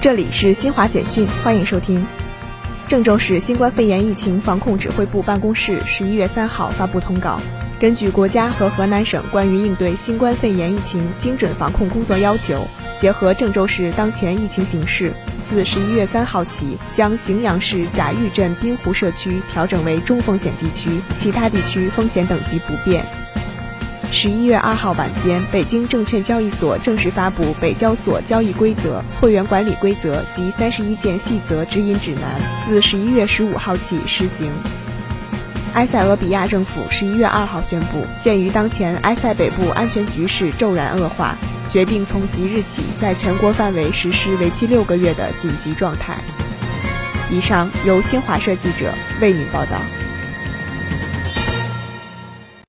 这里是新华简讯，欢迎收听。郑州市新冠肺炎疫情防控指挥部办公室十一月三号发布通告，根据国家和河南省关于应对新冠肺炎疫情精准防控工作要求，结合郑州市当前疫情形势，自十一月三号起，将荥阳市贾峪镇滨湖社区调整为中风险地区，其他地区风险等级不变。十一月二号晚间，北京证券交易所正式发布《北交所交易规则、会员管理规则及三十一件细则指引指南》，自十一月十五号起施行。埃塞俄比亚政府十一月二号宣布，鉴于当前埃塞北部安全局势骤然恶化，决定从即日起在全国范围实施为期六个月的紧急状态。以上由新华社记者为您报道。